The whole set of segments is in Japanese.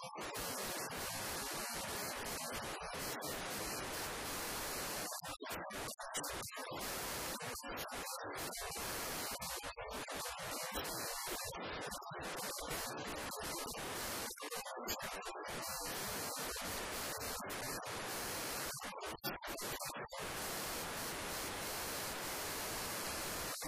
you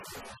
you